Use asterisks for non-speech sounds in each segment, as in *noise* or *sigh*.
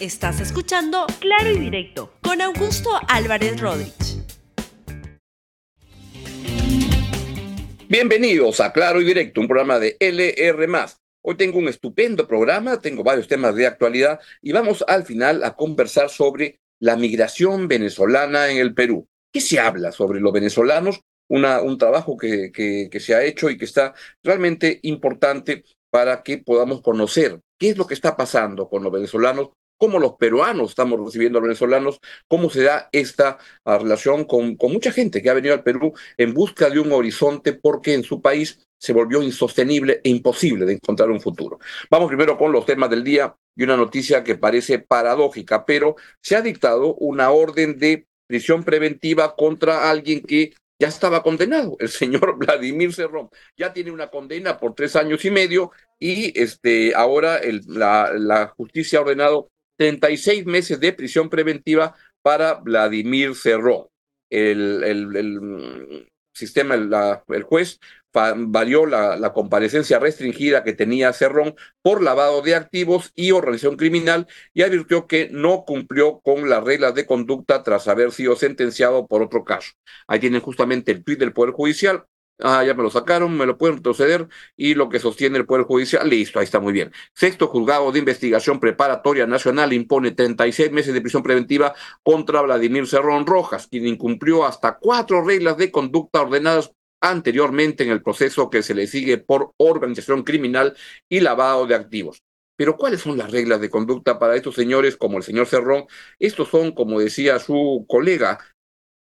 Estás escuchando Claro y Directo con Augusto Álvarez Rodríguez. Bienvenidos a Claro y Directo, un programa de LR. Hoy tengo un estupendo programa, tengo varios temas de actualidad y vamos al final a conversar sobre la migración venezolana en el Perú. ¿Qué se habla sobre los venezolanos? Una, un trabajo que, que, que se ha hecho y que está realmente importante para que podamos conocer qué es lo que está pasando con los venezolanos, cómo los peruanos estamos recibiendo a los venezolanos, cómo se da esta ah, relación con, mucha gente que ha venido al Perú en busca de un horizonte porque en su país se volvió insostenible e imposible de encontrar un futuro. Vamos primero con los temas del día y una noticia que parece paradójica, pero se ha dictado una orden de prisión preventiva contra alguien que ya estaba condenado, el señor *laughs* Vladimir Cerrón. Ya tiene una condena por tres años y medio y este, ahora el, la justicia ha ordenado 36 meses de prisión preventiva para Vladimir Cerrón. El, el sistema, el, juez varió la, la, comparecencia restringida que tenía Cerrón por lavado de activos y organización criminal y advirtió que no cumplió con las reglas de conducta tras haber sido sentenciado por otro caso. Ahí tienen justamente el tuit del Poder Judicial. Ah, ya me lo sacaron, me lo pueden retroceder y lo que sostiene el Poder Judicial, listo, ahí está muy bien. Sexto Juzgado de Investigación Preparatoria Nacional impone 36 meses de prisión preventiva contra Vladimir Cerrón Rojas, quien incumplió hasta cuatro reglas de conducta ordenadas anteriormente en el proceso que se le sigue por organización criminal y lavado de activos. Pero ¿cuáles son las reglas de conducta para estos señores como el señor Cerrón? Estos son, como decía su colega,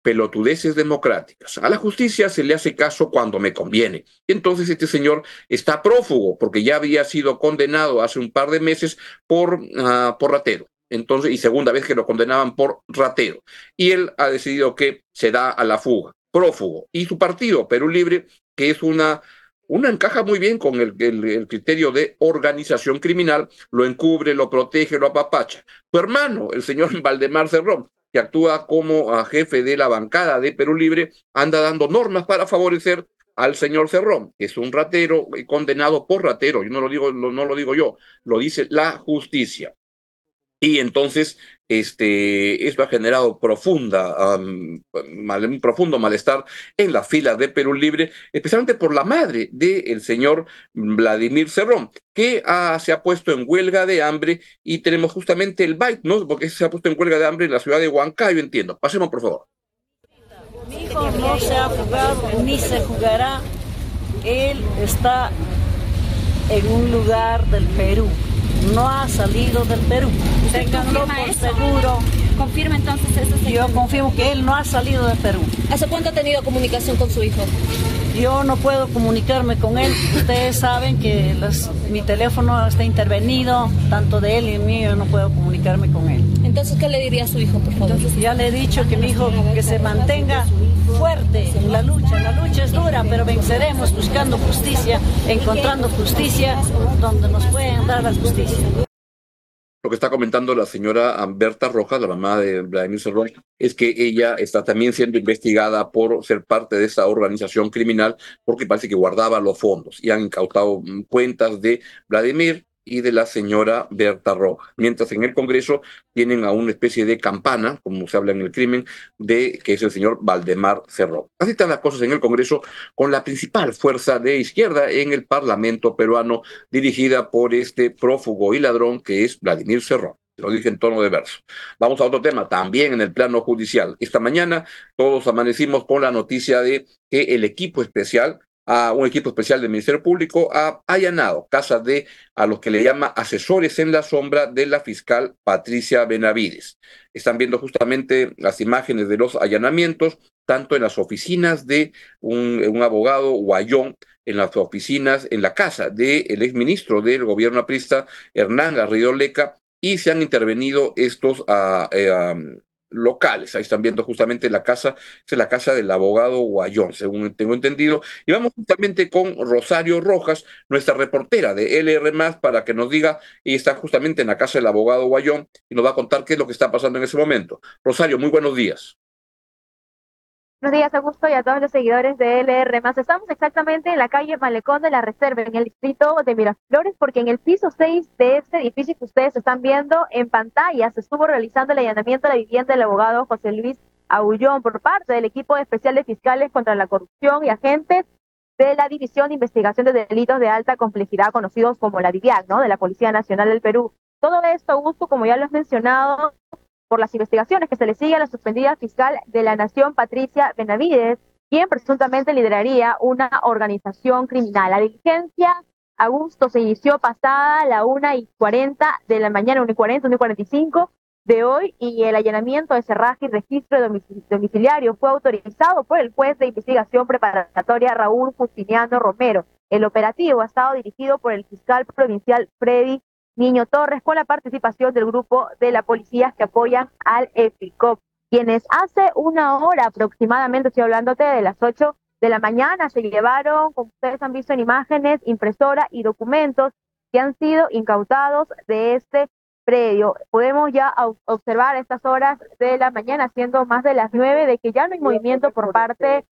pelotudeces democráticas. A la justicia se le hace caso cuando me conviene. Entonces este señor está prófugo porque ya había sido condenado hace un par de meses por, uh, por ratero. Entonces, y segunda vez que lo condenaban por ratero. Y él ha decidido que se da a la fuga prófugo. Y su partido, Perú Libre, que es una, una encaja muy bien con el, el, criterio de organización criminal, lo encubre, lo protege, lo apapacha. Su hermano, el señor *laughs* Valdemar Cerrón, que actúa como a jefe de la bancada de Perú Libre, anda dando normas para favorecer al señor Cerrón, que es un ratero condenado por ratero, yo no lo digo, no lo digo yo, lo dice la justicia. Y entonces este, esto ha generado profunda, um, un profundo malestar en la fila de Perú Libre, especialmente por la madre del señor Vladimir Cerrón, que ha, se ha puesto en huelga de hambre y tenemos justamente el byte, ¿no? Porque se ha puesto en huelga de hambre en la ciudad de Huancayo, entiendo. Pasemos, por favor. Mi hijo no se ha jugado ni se jugará. Él está en un lugar del Perú no ha salido del Perú. Ténganlo por eso? seguro. ¿Confirma entonces eso? Señor? Yo confirmo que él no ha salido del Perú. ¿Hace cuánto ha tenido comunicación con su hijo? Yo no puedo comunicarme con él. Ustedes saben que los, mi teléfono está intervenido, tanto de él y mío, yo no puedo comunicarme con él. Entonces, ¿qué le diría a su hijo, por favor? Entonces, ya le he dicho que mi hijo que se mantenga fuerte la lucha. La lucha es dura, pero venceremos buscando justicia, encontrando justicia donde nos pueden dar la justicia. Lo que está comentando la señora Berta Rojas, la mamá de Vladimir Cerrón, es que ella está también siendo investigada por ser parte de esa organización criminal porque parece que guardaba los fondos y han incautado cuentas de Vladimir y de la señora Berta Roja. Mientras en el Congreso tienen a una especie de campana, como se habla en el crimen, de que es el señor Valdemar Cerrón. Así están las cosas en el Congreso con la principal fuerza de izquierda en el Parlamento peruano, dirigida por este prófugo y ladrón que es Vladimir Cerrón. Lo dije en tono de verso. Vamos a otro tema, también en el plano judicial. Esta mañana todos amanecimos con la noticia de que el equipo especial a un equipo especial del Ministerio Público ha allanado casas de a los que le llama asesores en la sombra de la fiscal Patricia Benavides. Están viendo justamente las imágenes de los allanamientos, tanto en las oficinas de un, abogado Guayón, en las oficinas, en la casa del de exministro del gobierno aprista, Hernán Garrido Leca, y se han intervenido estos uh, uh, locales. Ahí están viendo justamente la casa, es la casa del abogado Guayón, según tengo entendido. Y vamos justamente con Rosario Rojas, nuestra reportera de LR, para que nos diga, y está justamente en la casa del abogado Guayón, y nos va a contar qué es lo que está pasando en ese momento. Rosario, muy buenos días. Buenos días, Augusto, y a todos los seguidores de LR. Estamos exactamente en la calle Malecón de la Reserva, en el distrito de Miraflores, porque en el piso 6 de este edificio que ustedes están viendo en pantalla se estuvo realizando el allanamiento de la vivienda del abogado José Luis Aullón por parte del equipo especial de fiscales contra la corrupción y agentes de la División de Investigación de Delitos de Alta Complejidad, conocidos como la DIVIAC, ¿no? De la Policía Nacional del Perú. Todo esto, Augusto, como ya lo has mencionado, por las investigaciones que se le sigue a la suspendida fiscal de la Nación, Patricia Benavides, quien presuntamente lideraría una organización criminal. La diligencia, Augusto, se inició pasada la 1 y 40 de la mañana, 1 y 40, 1 y 45 de hoy, y el allanamiento de cerraje y registro domiciliario fue autorizado por el juez de investigación preparatoria Raúl Justiniano Romero. El operativo ha estado dirigido por el fiscal provincial Freddy Niño Torres con la participación del grupo de la policía que apoyan al EFICOP, quienes hace una hora aproximadamente, estoy hablándote de las 8 de la mañana, se llevaron, como ustedes han visto en imágenes, impresora y documentos que han sido incautados de este predio. Podemos ya observar estas horas de la mañana, siendo más de las 9, de que ya no hay movimiento por parte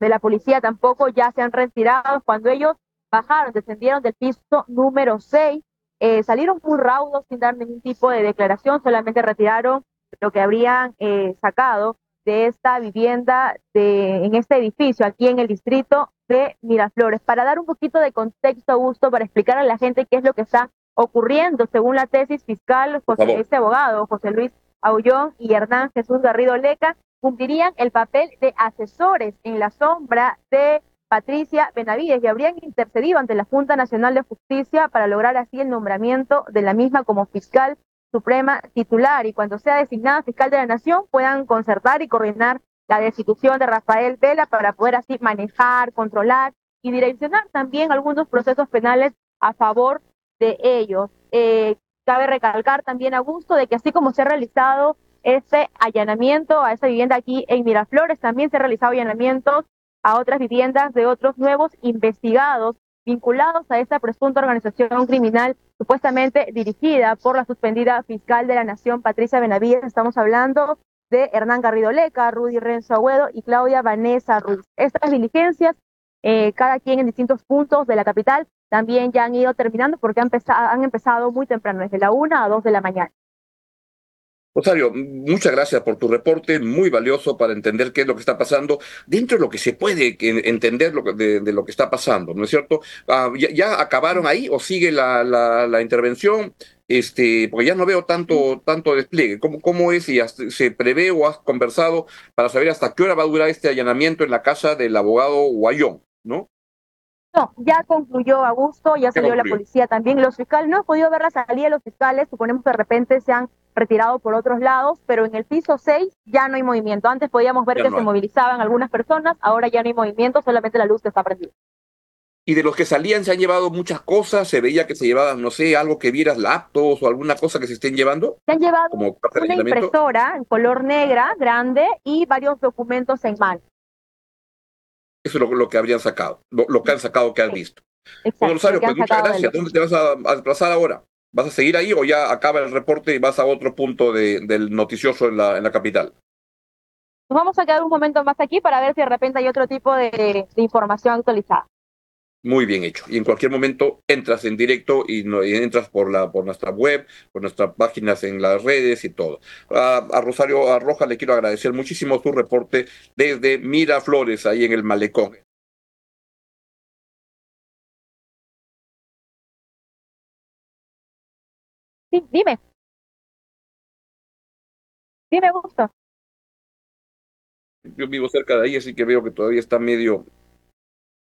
de la policía, tampoco ya se han retirado. Cuando ellos bajaron, descendieron del piso número 6, eh, salieron muy raudos sin dar ningún tipo de declaración, solamente retiraron lo que habrían eh, sacado de esta vivienda de, en este edificio aquí en el distrito de Miraflores. Para dar un poquito de contexto, Augusto, para explicar a la gente qué es lo que está ocurriendo según la tesis fiscal, José, este abogado, José Luis Aullón y Hernán Jesús Garrido Leca, cumplirían el papel de asesores en la sombra de Patricia Benavides y habrían intercedido ante la Junta Nacional de Justicia para lograr así el nombramiento de la misma como fiscal suprema titular y cuando sea designada fiscal de la Nación puedan concertar y coordinar la destitución de Rafael Vela para poder así manejar, controlar y direccionar también algunos procesos penales a favor de ellos. Eh, cabe recalcar también, Augusto, de que así como se ha realizado ese allanamiento a esa vivienda aquí en Miraflores, también se ha realizado allanamientos a otras viviendas de otros nuevos investigados vinculados a esta presunta organización criminal supuestamente dirigida por la suspendida fiscal de la Nación, Patricia Benavides. Estamos hablando de Hernán Garrido Leca, Rudy Renzo Agüedo y Claudia Vanessa Ruiz. Estas diligencias, eh, cada quien en distintos puntos de la capital, también ya han ido terminando porque han, empezado, han empezado muy temprano, desde la una a dos de la mañana. Rosario, muchas gracias por tu reporte, muy valioso para entender qué es lo que está pasando, dentro de lo que se puede entender lo de, lo que está pasando, ¿no es cierto? Ah, ya, acabaron ahí o sigue la, la, intervención? Este, porque ya no veo tanto, tanto despliegue. ¿Cómo, ¿Cómo es y se prevé o has conversado para saber hasta qué hora va a durar este allanamiento en la casa del abogado Guayón, ¿no? No, ya concluyó Augusto, ya salió la policía también. Los fiscales, no he podido ver la salida de los fiscales, suponemos que de repente se han retirado por otros lados, pero en el piso 6 ya no hay movimiento. Antes podíamos ver que se movilizaban algunas personas, ahora ya no hay movimiento, solamente la luz está prendida. Y de los que salían se han llevado muchas cosas, se veía que se llevaban, no sé, algo que vieras laptops o alguna cosa que se estén llevando. Se han llevado una impresora en color negra, grande, y varios documentos en mano. Eso es lo, que habrían sacado, lo, que han sacado que has visto. Exacto, Rosario, pues muchas gracias. ¿Dónde te vas a desplazar ahora? ¿Vas a seguir ahí o ya acaba el reporte y vas a otro punto del noticioso en la, en la capital? Nos vamos a quedar un momento más aquí para ver si de repente hay otro tipo de, información actualizada. Muy bien hecho. Y en cualquier momento entras en directo y, no, entras por, la, por nuestra web, por nuestras páginas en las redes y todo. A, Rosario Arroja le quiero agradecer muchísimo su reporte desde Miraflores, ahí en el Malecón. Sí, dime. Dime, gusto. Yo vivo cerca de ahí, así que veo que todavía está medio.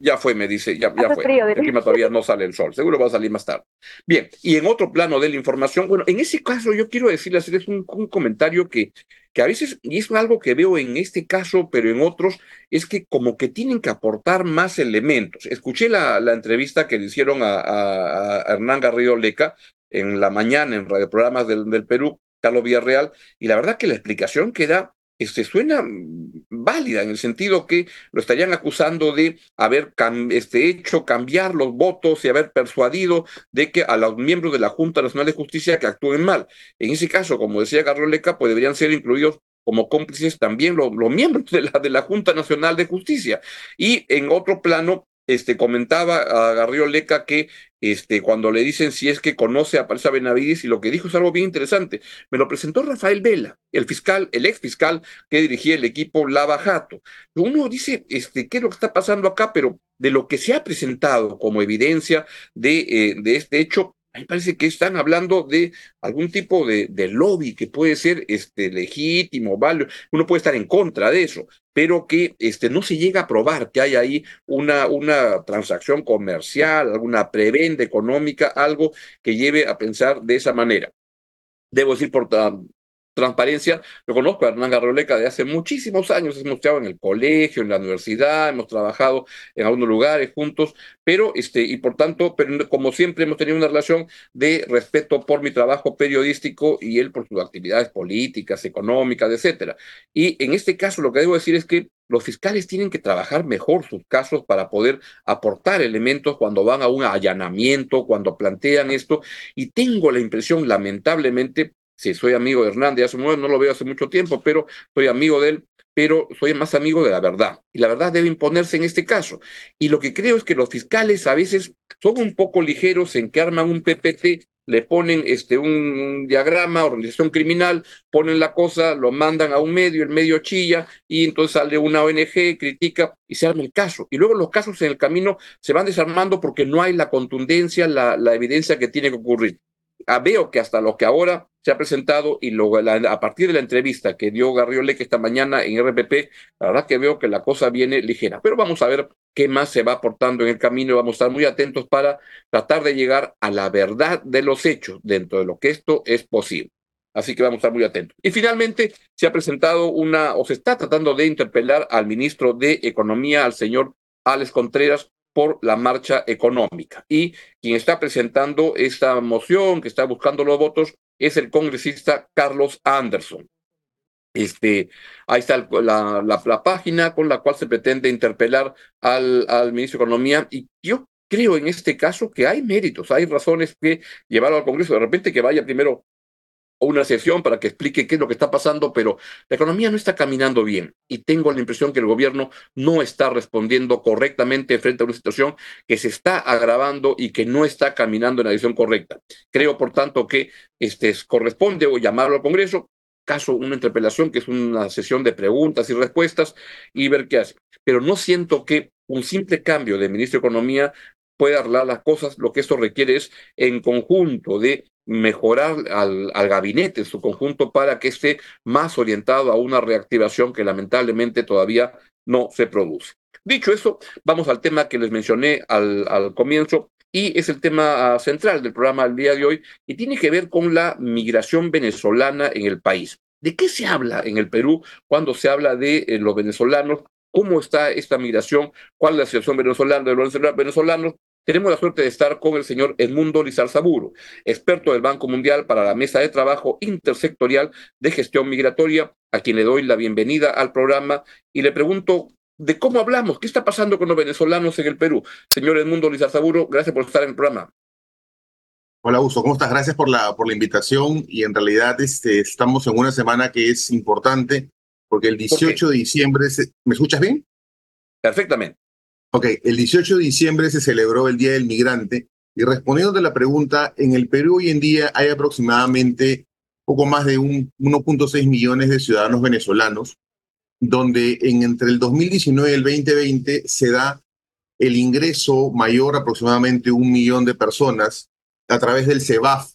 Ya fue, me dice, ya, ya fue. el clima todavía no sale el sol, seguro va a salir más tarde. Bien, y en otro plano de la información, bueno, en ese caso yo quiero decirles, hacerles un, un comentario que, que a veces, y es algo que veo en este caso, pero en otros, es que como que tienen que aportar más elementos. Escuché la, la entrevista que le hicieron a, a, a Hernán Garrido Leca, en la mañana en radioprogramas del, del Perú, Carlos Villarreal, y la verdad que la explicación que da este, suena válida en el sentido que lo estarían acusando de haber este, hecho cambiar los votos y haber persuadido de que a los miembros de la Junta Nacional de Justicia que actúen mal. En ese caso, como decía Carlos Leca, pues deberían ser incluidos como cómplices también los, los miembros de la, de la Junta Nacional de Justicia. Y en otro plano, este, comentaba a Garrido Leca que este, cuando le dicen si es que conoce a Parisa Benavides, y lo que dijo es algo bien interesante. Me lo presentó Rafael Vela, el fiscal, el ex fiscal que dirigía el equipo Lava Jato. Uno dice, este, ¿qué es lo que está pasando acá? Pero de lo que se ha presentado como evidencia de, eh, de este hecho, me parece que están hablando de algún tipo de, lobby que puede ser este, legítimo, válido. Uno puede estar en contra de eso, pero que este, no se llega a probar que hay ahí una, una transacción comercial, alguna prebenda económica, algo que lleve a pensar de esa manera. Debo decir por, transparencia. Yo conozco a Hernán Garroleca de hace muchísimos años, hemos estado en el colegio, en la universidad, hemos trabajado en algunos lugares juntos, pero, este, y por tanto, pero como siempre hemos tenido una relación de respeto por mi trabajo periodístico y él por sus actividades políticas, económicas, etcétera. Y en este caso lo que debo decir es que los fiscales tienen que trabajar mejor sus casos para poder aportar elementos cuando van a un allanamiento, cuando plantean esto. Y tengo la impresión, lamentablemente, si soy amigo de Hernández, no lo veo hace mucho tiempo, pero soy amigo de él, pero soy más amigo de la verdad. Y la verdad debe imponerse en este caso. Y lo que creo es que los fiscales a veces son un poco ligeros en que arman un PPT, le ponen este, un diagrama, organización criminal, ponen la cosa, lo mandan a un medio, el medio chilla, y entonces sale una ONG, critica y se arma el caso. Y luego los casos en el camino se van desarmando porque no hay la contundencia, la, evidencia que tiene que ocurrir. Ah, veo que hasta lo que ahora se ha presentado y luego a partir de la entrevista que dio Garriole esta mañana en RPP, la verdad que veo que la cosa viene ligera. Pero vamos a ver qué más se va aportando en el camino y vamos a estar muy atentos para tratar de llegar a la verdad de los hechos dentro de lo que esto es posible. Así que vamos a estar muy atentos. Y finalmente se ha presentado una, o se está tratando de interpelar al ministro de Economía, al señor Alex Contreras, por la marcha económica. Y quien está presentando esta moción, que está buscando los votos, es el congresista Carlos Anderson. Este, ahí está la, la, página con la cual se pretende interpelar al, al ministro de Economía y yo creo en este caso que hay méritos, hay razones que llevarlo al Congreso. De repente que vaya primero o una sesión para que explique qué es lo que está pasando, pero la economía no está caminando bien y tengo la impresión que el gobierno no está respondiendo correctamente frente a una situación que se está agravando y que no está caminando en la dirección correcta. Creo, por tanto, que este, corresponde o llamarlo al Congreso, caso una interpelación, que es una sesión de preguntas y respuestas, y ver qué hace. Pero no siento que un simple cambio de ministro de Economía pueda arreglar las cosas. Lo que esto requiere es, en conjunto, de mejorar al, al, gabinete en su conjunto para que esté más orientado a una reactivación que lamentablemente todavía no se produce. Dicho eso, vamos al tema que les mencioné al, al comienzo y es el tema ah, central del programa del día de hoy y tiene que ver con la migración venezolana en el país. ¿De qué se habla en el Perú cuando se habla de eh, los venezolanos? ¿Cómo está esta migración? ¿Cuál es la situación venezolana de los venezolanos? Tenemos la suerte de estar con el señor Edmundo Lizar-Saburo, experto del Banco Mundial para la Mesa de Trabajo Intersectorial de Gestión Migratoria, a quien le doy la bienvenida al programa y le pregunto de cómo hablamos, qué está pasando con los venezolanos en el Perú. Señor Edmundo Lizar-Saburo, gracias por estar en el programa. Hola, Uso, ¿cómo estás? Gracias por la, por la invitación y en realidad este, estamos en una semana que es importante porque el 18 de diciembre, se... ¿me escuchas bien? Perfectamente. Ok, el 18 de diciembre se celebró el Día del Migrante y respondiendo a la pregunta, en el Perú hoy en día hay aproximadamente poco más de 1.6 millones de ciudadanos venezolanos, donde en entre el 2019 y el 2020 se da el ingreso mayor aproximadamente un millón de personas a través del CEBAF,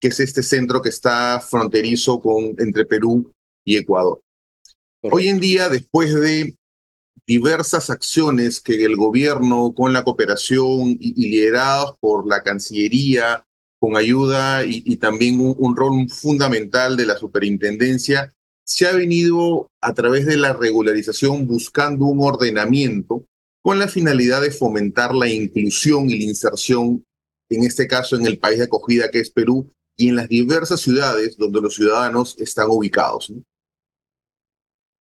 que es este centro que está fronterizo con, entre Perú y Ecuador. Hoy en día, después de diversas acciones que el gobierno, con la cooperación y, liderados por la Cancillería, con ayuda y, también un, un, rol fundamental de la superintendencia, se ha venido a través de la regularización buscando un ordenamiento con la finalidad de fomentar la inclusión y la inserción, en este caso en el país de acogida que es Perú, y en las diversas ciudades donde los ciudadanos están ubicados.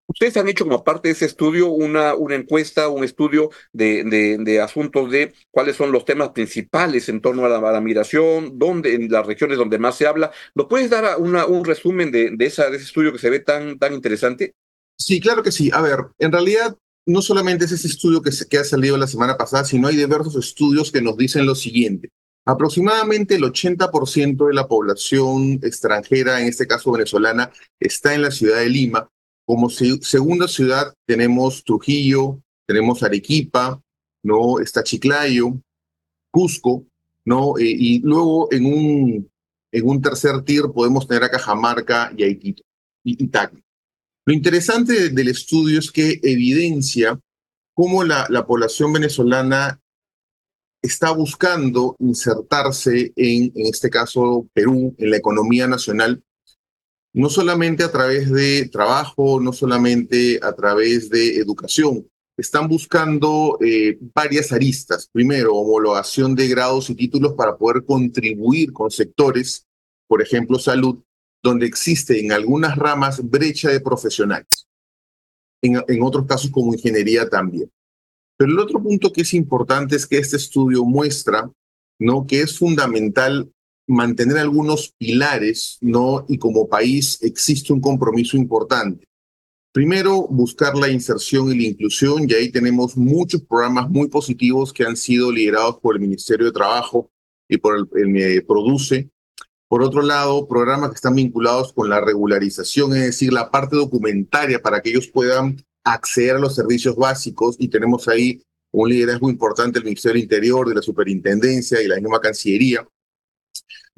Ustedes han hecho como parte de ese estudio una, una encuesta, un estudio de, de, asuntos de cuáles son los temas principales en torno a la, migración, dónde, en las regiones donde más se habla. ¿Nos puedes dar una, un resumen de, de, esa, de ese estudio que se ve tan, tan interesante? Sí, claro que sí. A ver, en realidad no solamente es ese estudio que, se, que ha salido la semana pasada, sino hay diversos estudios que nos dicen lo siguiente. Aproximadamente el 80% de la población extranjera, en este caso venezolana, está en la ciudad de Lima. Como se, segunda ciudad tenemos Trujillo, tenemos Arequipa, ¿no? Está Chiclayo, Cusco, ¿no? Eh, y luego en un, en un tercer tier podemos tener a Cajamarca y a Iquito, y, y. Lo interesante del estudio es que evidencia cómo la, la población venezolana está buscando insertarse en, en este caso, Perú, en la economía nacional, no solamente a través de trabajo, no solamente a través de educación. Están buscando eh, varias aristas. Primero, homologación de grados y títulos para poder contribuir con sectores, por ejemplo, salud, donde existe en algunas ramas brecha de profesionales. En, en otros casos, como ingeniería también. Pero el otro punto que es importante es que este estudio muestra ¿no? que es fundamental mantener algunos pilares, ¿no? Y como país existe un compromiso importante. Primero, buscar la inserción y la inclusión, y ahí tenemos muchos programas muy positivos que han sido liderados por el Ministerio de Trabajo y por el, el, el Produce. Por otro lado, programas que están vinculados con la regularización, es decir, la parte documentaria para que ellos puedan acceder a los servicios básicos y tenemos ahí un liderazgo importante del Ministerio del Interior, de la Superintendencia y la misma Cancillería.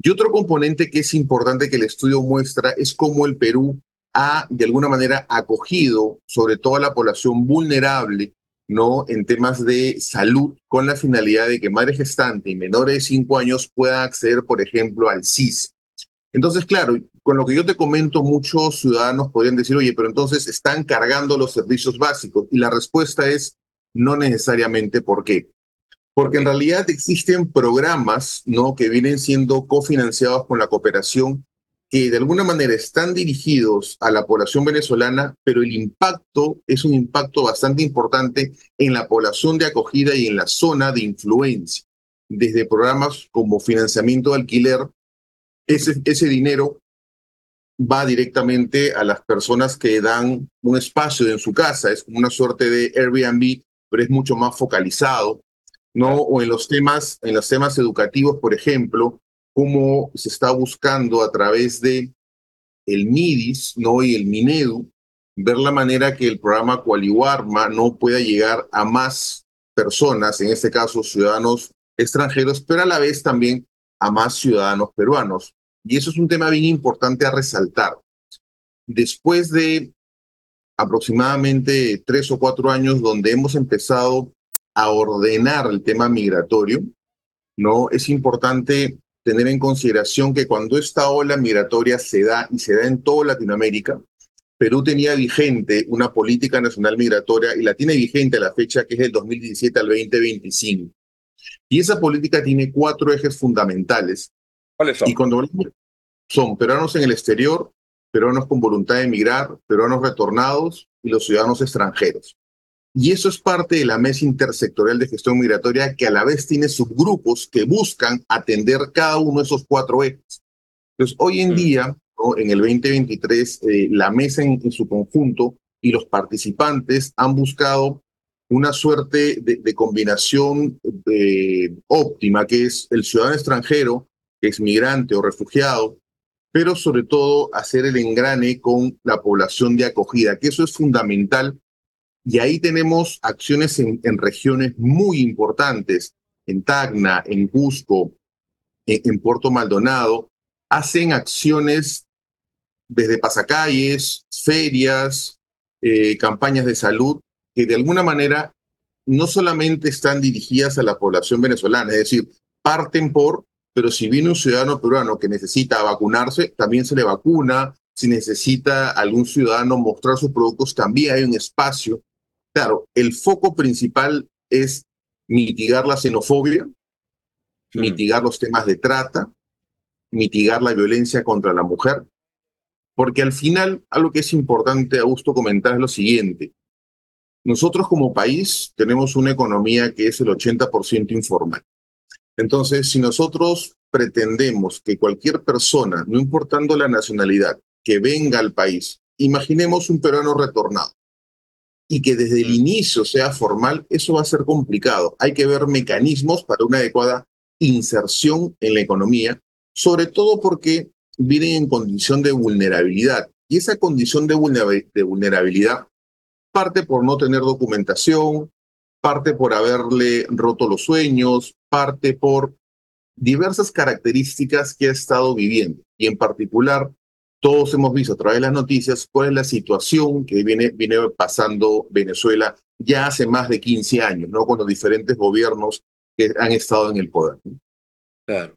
Y otro componente que es importante que el estudio muestra es cómo el Perú ha, de alguna manera, acogido sobre todo a la población vulnerable, ¿no? En temas de salud, con la finalidad de que madres gestantes y menores de 5 años puedan acceder, por ejemplo, al CIS. Entonces, claro, con lo que yo te comento, muchos ciudadanos podrían decir, oye, pero entonces están cargando los servicios básicos. Y la respuesta es no necesariamente. ¿Por qué? Porque en realidad existen programas ¿no? que vienen siendo cofinanciados con la cooperación que de alguna manera están dirigidos a la población venezolana, pero el impacto es un impacto bastante importante en la población de acogida y en la zona de influencia, desde programas como financiamiento de alquiler, ese, ese dinero va directamente a las personas que dan un espacio en su casa, es como una suerte de Airbnb, pero es mucho más focalizado, ¿no? O en los temas, en los temas educativos, por ejemplo, cómo se está buscando a través de el MIDIS, ¿no? Y el MINEDU, ver la manera que el programa Qualiwarma no pueda llegar a más personas, en este caso ciudadanos extranjeros, pero a la vez también a más ciudadanos peruanos. Y eso es un tema bien importante a resaltar. Después de aproximadamente tres o cuatro años donde hemos empezado a ordenar el tema migratorio, ¿no? Es importante tener en consideración que cuando esta ola migratoria se da y se da en toda Latinoamérica, Perú tenía vigente una política nacional migratoria y la tiene vigente a la fecha que es del 2017 al 2025. Y esa política tiene cuatro ejes fundamentales. ¿Cuáles son? Y cuando son peruanos en el exterior, peruanos con voluntad de emigrar, peruanos retornados y los ciudadanos extranjeros. Y eso es parte de la mesa intersectorial de gestión migratoria que a la vez tiene subgrupos que buscan atender cada uno de esos cuatro ejes. Entonces, hoy en día, ¿no? en el 2023, eh, la mesa en, en, su conjunto y los participantes han buscado una suerte de, de combinación de, óptima, que es el ciudadano extranjero, que es migrante o refugiado, pero sobre todo hacer el engrane con la población de acogida, que eso es fundamental. Y ahí tenemos acciones en, regiones muy importantes, en Tacna, en Cusco, en, en, Puerto Maldonado, hacen acciones desde pasacalles, ferias, eh, campañas de salud, que de alguna manera no solamente están dirigidas a la población venezolana, es decir, parten por pero si viene un ciudadano peruano que necesita vacunarse, también se le vacuna. Si necesita algún ciudadano mostrar sus productos, también hay un espacio. Claro, el foco principal es mitigar la xenofobia, sí. mitigar los temas de trata, mitigar la violencia contra la mujer, Porque al final, algo que es importante, Augusto, comentar es lo siguiente. Nosotros como país tenemos una economía que es el 80% informal. Entonces, si nosotros pretendemos que cualquier persona, no importando la nacionalidad, que venga al país, imaginemos un peruano retornado y que desde el inicio sea formal, eso va a ser complicado. Hay que ver mecanismos para una adecuada inserción en la economía, sobre todo porque vienen en condición de vulnerabilidad. Y esa condición de vulnerabilidad parte por no tener documentación, parte por haberle roto los sueños, parte por diversas características que ha estado viviendo. Y en particular, todos hemos visto a través de las noticias cuál es la situación que viene, pasando Venezuela ya hace más de 15 años, ¿no? Con los diferentes gobiernos que han estado en el poder. Claro.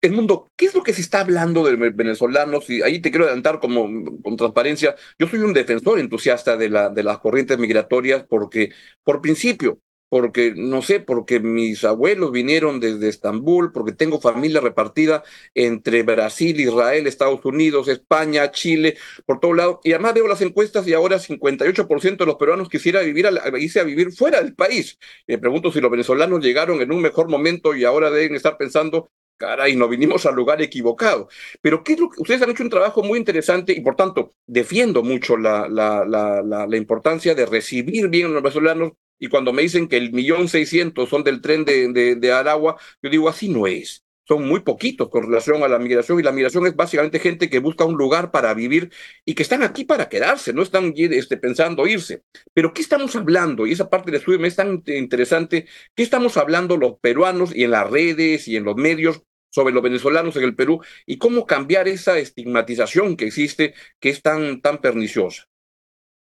El, mundo, ¿qué es lo que se está hablando de venezolanos? Y ahí te quiero adelantar como con transparencia. Yo soy un defensor entusiasta de las corrientes migratorias porque, por principio, porque, no sé, porque mis abuelos vinieron desde Estambul, porque tengo familia repartida entre Brasil, Israel, Estados Unidos, España, Chile, por todo lado. Y además veo las encuestas y ahora 58% de los peruanos quisiera vivir a, irse vivir fuera del país. me pregunto si los venezolanos llegaron en un mejor momento y ahora deben estar pensando caray, no vinimos al lugar equivocado. Pero ¿qué es lo que ustedes han hecho un trabajo muy interesante y por tanto defiendo mucho la, la, la, importancia de recibir bien a los venezolanos y cuando me dicen que el millón seiscientos son del tren de, de, Aragua, yo digo, así no es. Son muy poquitos con relación a la migración y la migración es básicamente gente que busca un lugar para vivir y que están aquí para quedarse, no están este, pensando irse. Pero ¿qué estamos hablando? Y esa parte del estudio me es tan interesante. ¿Qué estamos hablando los peruanos y en las redes y en los medios sobre los venezolanos en el Perú y cómo cambiar esa estigmatización que existe que es tan, tan perniciosa?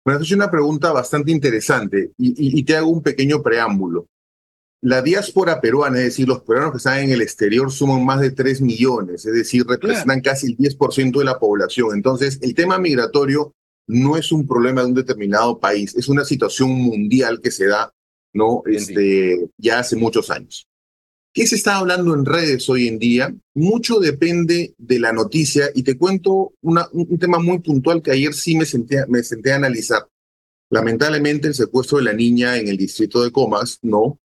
Me has hecho una pregunta bastante interesante y, te hago un pequeño preámbulo. La diáspora peruana, es decir, los peruanos que están en el exterior suman más de 3 millones, es decir, representan casi el 10% de la población. Entonces, el tema migratorio no es un problema de un determinado país, es una situación mundial que se da ¿no? Este, ya hace muchos años. ¿Qué se está hablando en redes hoy en día? Mucho depende de la noticia y te cuento un tema muy puntual que ayer sí me senté, me senté a analizar. Lamentablemente el secuestro de la niña en el distrito de Comas, ¿no?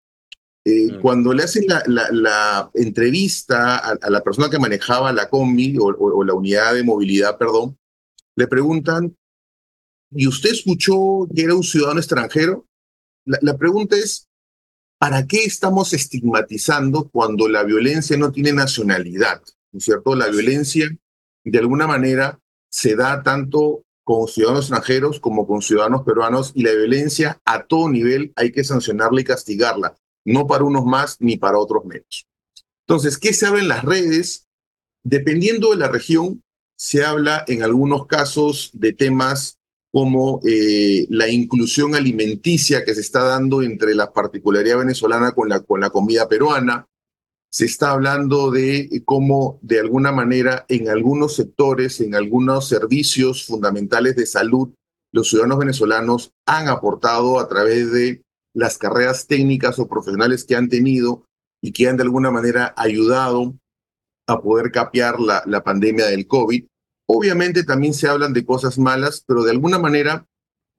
Eh, mm. Cuando le hacen la, entrevista a, la persona que manejaba la combi o, la unidad de movilidad, perdón, le preguntan, ¿y usted escuchó que era un ciudadano extranjero? la pregunta es, ¿para qué estamos estigmatizando cuando la violencia no tiene nacionalidad? ¿No es cierto? La violencia, de alguna manera, se da tanto con ciudadanos extranjeros como con ciudadanos peruanos y la violencia a todo nivel hay que sancionarla y castigarla, no para unos más ni para otros menos. Entonces, ¿qué se habla en las redes? Dependiendo de la región, se habla en algunos casos de temas como eh, la inclusión alimenticia que se está dando entre la particularidad venezolana con la, con la comida peruana. Se está hablando de cómo, de alguna manera, en algunos sectores, en algunos servicios fundamentales de salud, los ciudadanos venezolanos han aportado a través de las carreras técnicas o profesionales que han tenido y que han de alguna manera ayudado a poder capear la, la pandemia del COVID. Obviamente también se hablan de cosas malas, pero de alguna manera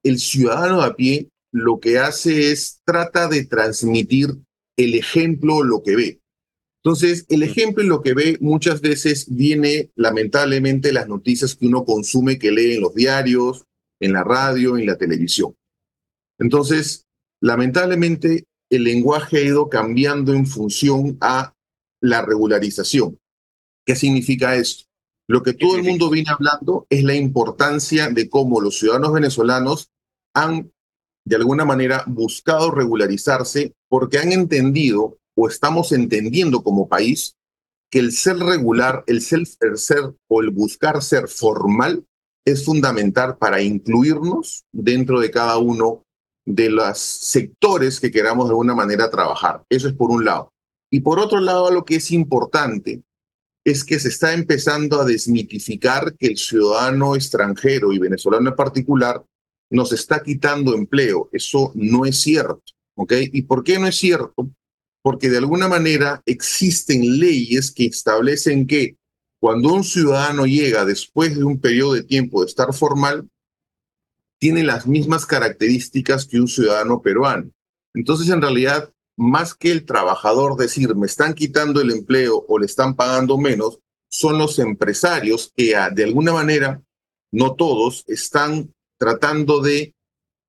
el ciudadano a pie lo que hace es trata de transmitir el ejemplo, lo que ve. Entonces, el ejemplo y lo que ve muchas veces viene lamentablemente las noticias que uno consume, que lee en los diarios, en la radio, en la televisión. Entonces, lamentablemente, el lenguaje ha ido cambiando en función a la regularización. ¿Qué significa esto? Lo que todo el mundo viene hablando es la importancia de cómo los ciudadanos venezolanos han, de alguna manera, buscado regularizarse porque han entendido o estamos entendiendo como país que el ser regular, el ser, el ser o el buscar ser formal es fundamental para incluirnos dentro de cada uno de los sectores que queramos de alguna manera trabajar. Eso es por un lado. Y por otro lado, lo que es importante es que se está empezando a desmitificar que el ciudadano extranjero y venezolano en particular nos está quitando empleo. Eso no es cierto. ¿ok? ¿Y por qué no es cierto? Porque de alguna manera existen leyes que establecen que cuando un ciudadano llega después de un periodo de tiempo de estar formal, tiene las mismas características que un ciudadano peruano. Entonces, en realidad, más que el trabajador decir, me están quitando el empleo o le están pagando menos, son los empresarios que ah, de alguna manera, no todos, están tratando de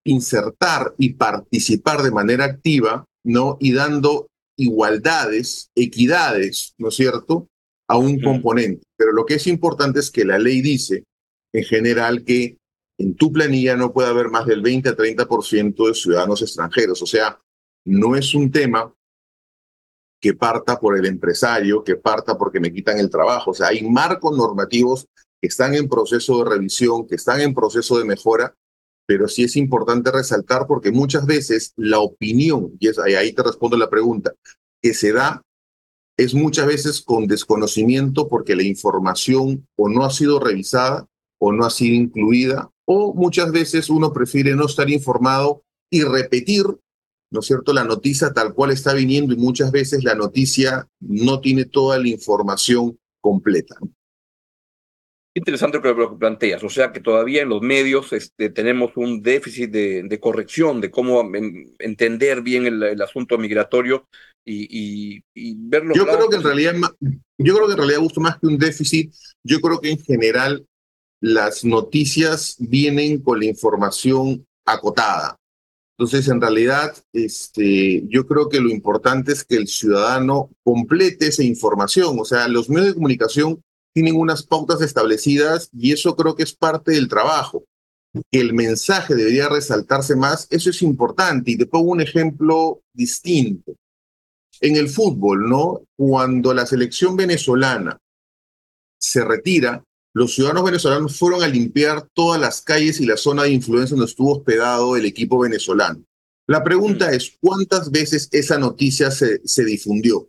insertar y participar de manera activa, ¿no? Y dando igualdades, equidades, ¿no es cierto?, a un componente. Pero lo que es importante es que la ley dice, en general, que en tu planilla no puede haber más del 20 a 30% de ciudadanos extranjeros. O sea, no es un tema que parta por el empresario, que parta porque me quitan el trabajo. O sea, hay marcos normativos que están en proceso de revisión, que están en proceso de mejora, pero sí es importante resaltar porque muchas veces la opinión, y es, ahí te respondo la pregunta, que se da es muchas veces con desconocimiento porque la información o no ha sido revisada o no ha sido incluida, o muchas veces uno prefiere no estar informado y repetir ¿no es cierto?, la noticia tal cual está viniendo y muchas veces la noticia no tiene toda la información completa. Interesante lo que planteas, o sea que todavía en los medios este, tenemos un déficit de, corrección de cómo entender bien el, asunto migratorio y, verlo. Yo creo que en realidad, yo creo que en realidad gusto más que un déficit, yo creo que en general las noticias vienen con la información acotada. Entonces, en realidad, este, yo creo que lo importante es que el ciudadano complete esa información. O sea, los medios de comunicación tienen unas pautas establecidas y eso creo que es parte del trabajo. El mensaje debería resaltarse más, eso es importante. Y te pongo un ejemplo distinto. En el fútbol, ¿no? Cuando la selección venezolana se retira, los ciudadanos venezolanos fueron a limpiar todas las calles y la zona de influencia donde estuvo hospedado el equipo venezolano. La pregunta es, ¿cuántas veces esa noticia se, se, difundió?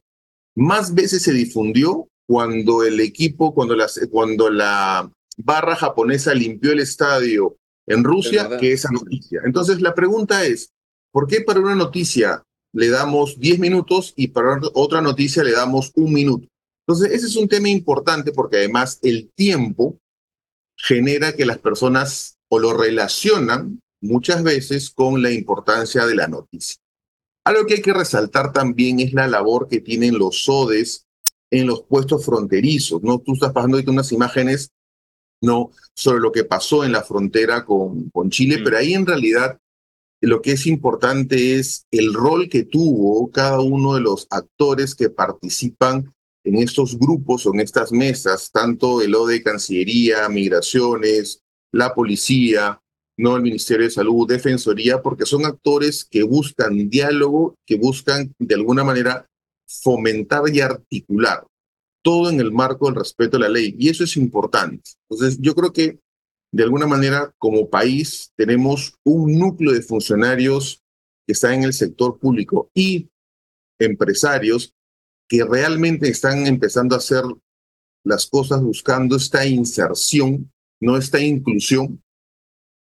Más veces se difundió cuando el equipo, cuando, cuando la barra japonesa limpió el estadio en Rusia que esa noticia. Entonces la pregunta es, ¿por qué para una noticia le damos 10 minutos y para otra noticia le damos un minuto? Entonces, ese es un tema importante porque además el tiempo genera que las personas o lo relacionan muchas veces con la importancia de la noticia. Algo que hay que resaltar también es la labor que tienen los SODES en los puestos fronterizos, ¿no? Tú estás pasando ahorita unas imágenes, ¿no? Sobre lo que pasó en la frontera con, con Chile, pero ahí en realidad lo que es importante es el rol que tuvo cada uno de los actores que participan en estos grupos o en estas mesas, tanto el ODE Cancillería, Migraciones, la Policía, no el Ministerio de Salud, Defensoría, porque son actores que buscan diálogo, que buscan de alguna manera fomentar y articular todo en el marco del respeto a la ley. Y eso es importante. Entonces, yo creo que de alguna manera como país tenemos un núcleo de funcionarios que están en el sector público y empresarios que realmente están empezando a hacer las cosas buscando esta inserción, no esta inclusión,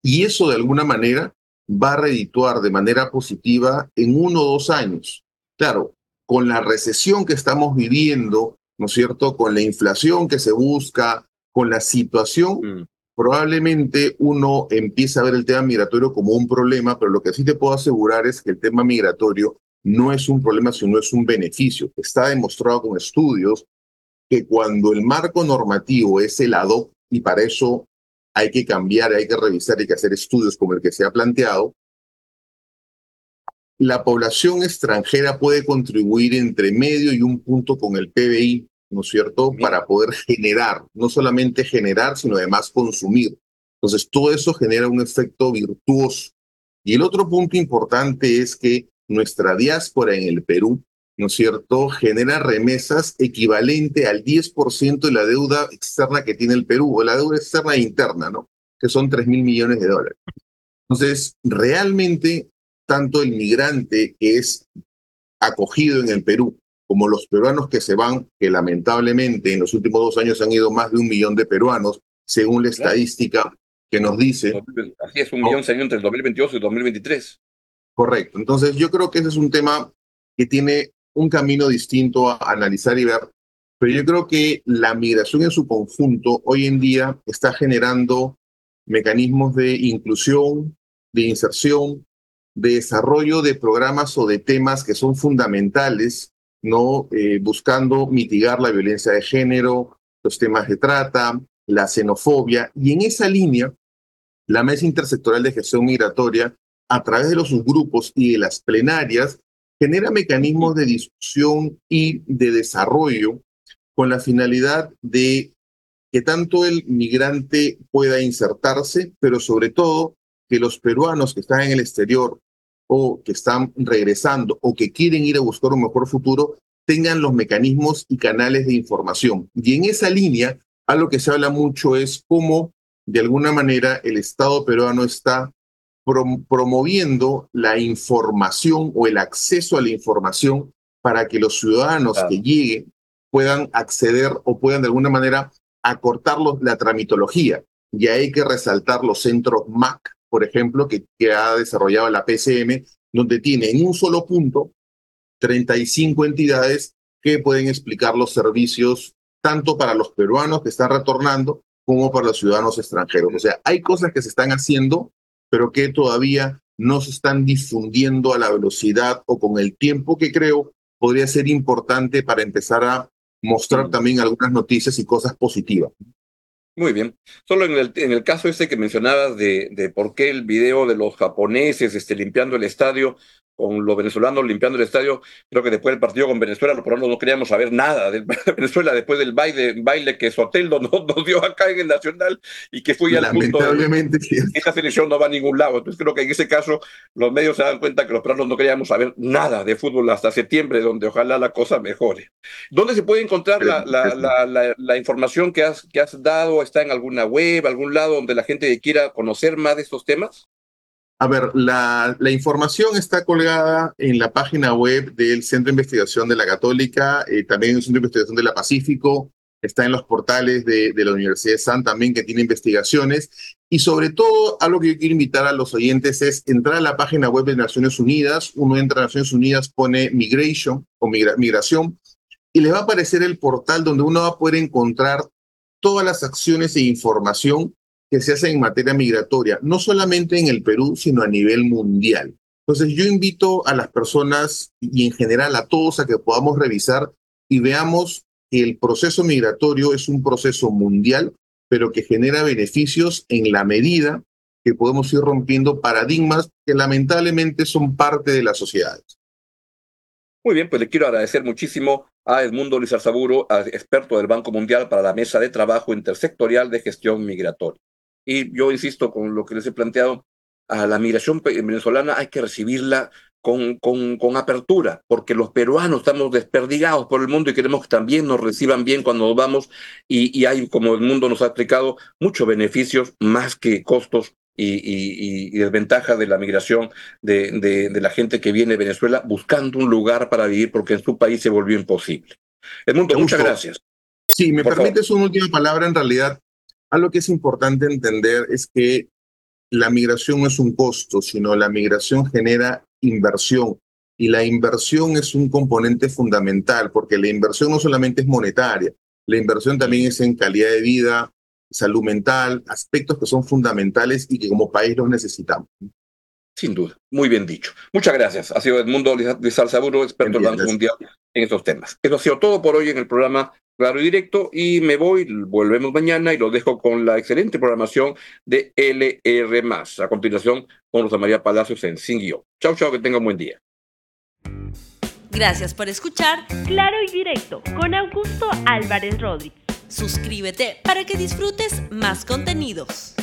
y eso de alguna manera va a redituar de manera positiva en uno o dos años. Claro, con la recesión que estamos viviendo, ¿no es cierto? Con la inflación que se busca, con la situación, mm. probablemente uno empieza a ver el tema migratorio como un problema, pero lo que sí te puedo asegurar es que el tema migratorio no es un problema, sino es un beneficio. Está demostrado con estudios que cuando el marco normativo es el ad hoc, y para eso hay que cambiar, hay que revisar, hay que hacer estudios como el que se ha planteado, la población extranjera puede contribuir entre medio y un punto con el PBI, ¿no es cierto?, para poder generar, no solamente generar, sino además consumir. Entonces, todo eso genera un efecto virtuoso. Y el otro punto importante es que nuestra diáspora en el Perú, ¿no es cierto?, genera remesas equivalente al 10% de la deuda externa que tiene el Perú, o la deuda externa e interna, ¿no? Que son 3 mil millones de dólares. Entonces, realmente, tanto el migrante que es acogido en el Perú, como los peruanos que se van, que lamentablemente en los últimos dos años han ido más de un millón de peruanos, según la estadística que nos dice. Así es, un millón se entre el 2022 y el 2023. Correcto. Entonces yo creo que ese es un tema que tiene un camino distinto a analizar y ver, Pero yo creo que la migración en su conjunto hoy en día está generando mecanismos de inclusión, de inserción, de desarrollo de programas o de temas que son fundamentales, ¿no? Eh, buscando mitigar la violencia de género, los temas de trata, la xenofobia. Y en esa línea, la Mesa Intersectorial de Gestión Migratoria, a través de los subgrupos y de las plenarias, genera mecanismos de discusión y de desarrollo con la finalidad de que tanto el migrante pueda insertarse, pero sobre todo que los peruanos que están en el exterior o que están regresando o que quieren ir a buscar un mejor futuro tengan los mecanismos y canales de información. Y en esa línea, algo que se habla mucho es cómo, de alguna manera, el Estado peruano está promoviendo la información o el acceso a la información para que los ciudadanos que lleguen puedan acceder o puedan de alguna manera acortar la tramitología. Y hay que resaltar los centros MAC, por ejemplo, que, que ha desarrollado la PCM, donde tiene en un solo punto 35 entidades que pueden explicar los servicios tanto para los peruanos que están retornando como para los ciudadanos extranjeros. O sea, hay cosas que se están haciendo, pero que todavía no se están difundiendo a la velocidad o con el tiempo que creo podría ser importante para empezar a mostrar también algunas noticias y cosas positivas. Muy bien. Solo en el, en el caso ese que mencionabas de, de por qué el video de los japoneses este, limpiando el estadio con los venezolanos limpiando el estadio. Creo que después del partido con Venezuela, los peruanos no queríamos saber nada *laughs* de Venezuela después del baile, baile que Soteldo nos, *laughs* nos, dio acá en el Nacional y que fue al punto de, esta selección no va a ningún lado. Entonces creo que en ese caso los medios se dan cuenta que los peruanos no queríamos saber nada de fútbol hasta septiembre, donde ojalá la cosa mejore. ¿Dónde se puede encontrar la, la, la, la, información que has, que has dado? ¿Está en alguna web, algún lado donde la gente quiera conocer más de estos temas? A ver, la, información está colgada en la página web del Centro de Investigación de la Católica, eh, también en el Centro de Investigación de la Pacífico, está en los portales de, la Universidad de San también, que tiene investigaciones. Y sobre todo, algo que yo quiero invitar a los oyentes es entrar a la página web de Naciones Unidas. Uno entra a Naciones Unidas, pone Migration o migración, y le va a aparecer el portal donde uno va a poder encontrar todas las acciones e información que se hace en materia migratoria, no solamente en el Perú, sino a nivel mundial. Entonces yo invito a las personas y en general a todos a que podamos revisar y veamos que el proceso migratorio es un proceso mundial, pero que genera beneficios en la medida que podemos ir rompiendo paradigmas que lamentablemente son parte de las sociedades. Muy bien, pues le quiero agradecer muchísimo a Edmundo Lizarzaburo, experto del Banco Mundial para la Mesa de Trabajo Intersectorial de Gestión Migratoria. Y yo insisto con lo que les he planteado, a la migración venezolana hay que recibirla con, con, con, apertura, porque los peruanos estamos desperdigados por el mundo y queremos que también nos reciban bien cuando nos vamos y, y hay, como el mundo nos ha explicado, muchos beneficios más que costos y, y, y desventajas de la migración de, de, de, la gente que viene de Venezuela buscando un lugar para vivir porque en su país se volvió imposible. El mundo, muchas gracias. Sí, me permites una última palabra. En realidad, algo que es importante entender es que la migración no es un costo, sino la migración genera inversión. Y la inversión es un componente fundamental, porque la inversión no solamente es monetaria, la inversión también es en calidad de vida, salud mental, aspectos que son fundamentales y que como país los necesitamos. Sin duda, muy bien dicho. Muchas gracias. Ha sido Edmundo Lizalzaburo, experto del Banco Mundial en estos temas. Eso ha sido todo por hoy en el programa Claro y Directo y me voy, volvemos mañana y lo dejo con la excelente programación de LR+. A continuación, con Rosa María Palacios en Sin Guión. Chao, chao, que tenga un buen día. Gracias por escuchar Claro y Directo con Augusto Álvarez Rodríguez. Suscríbete para que disfrutes más contenidos.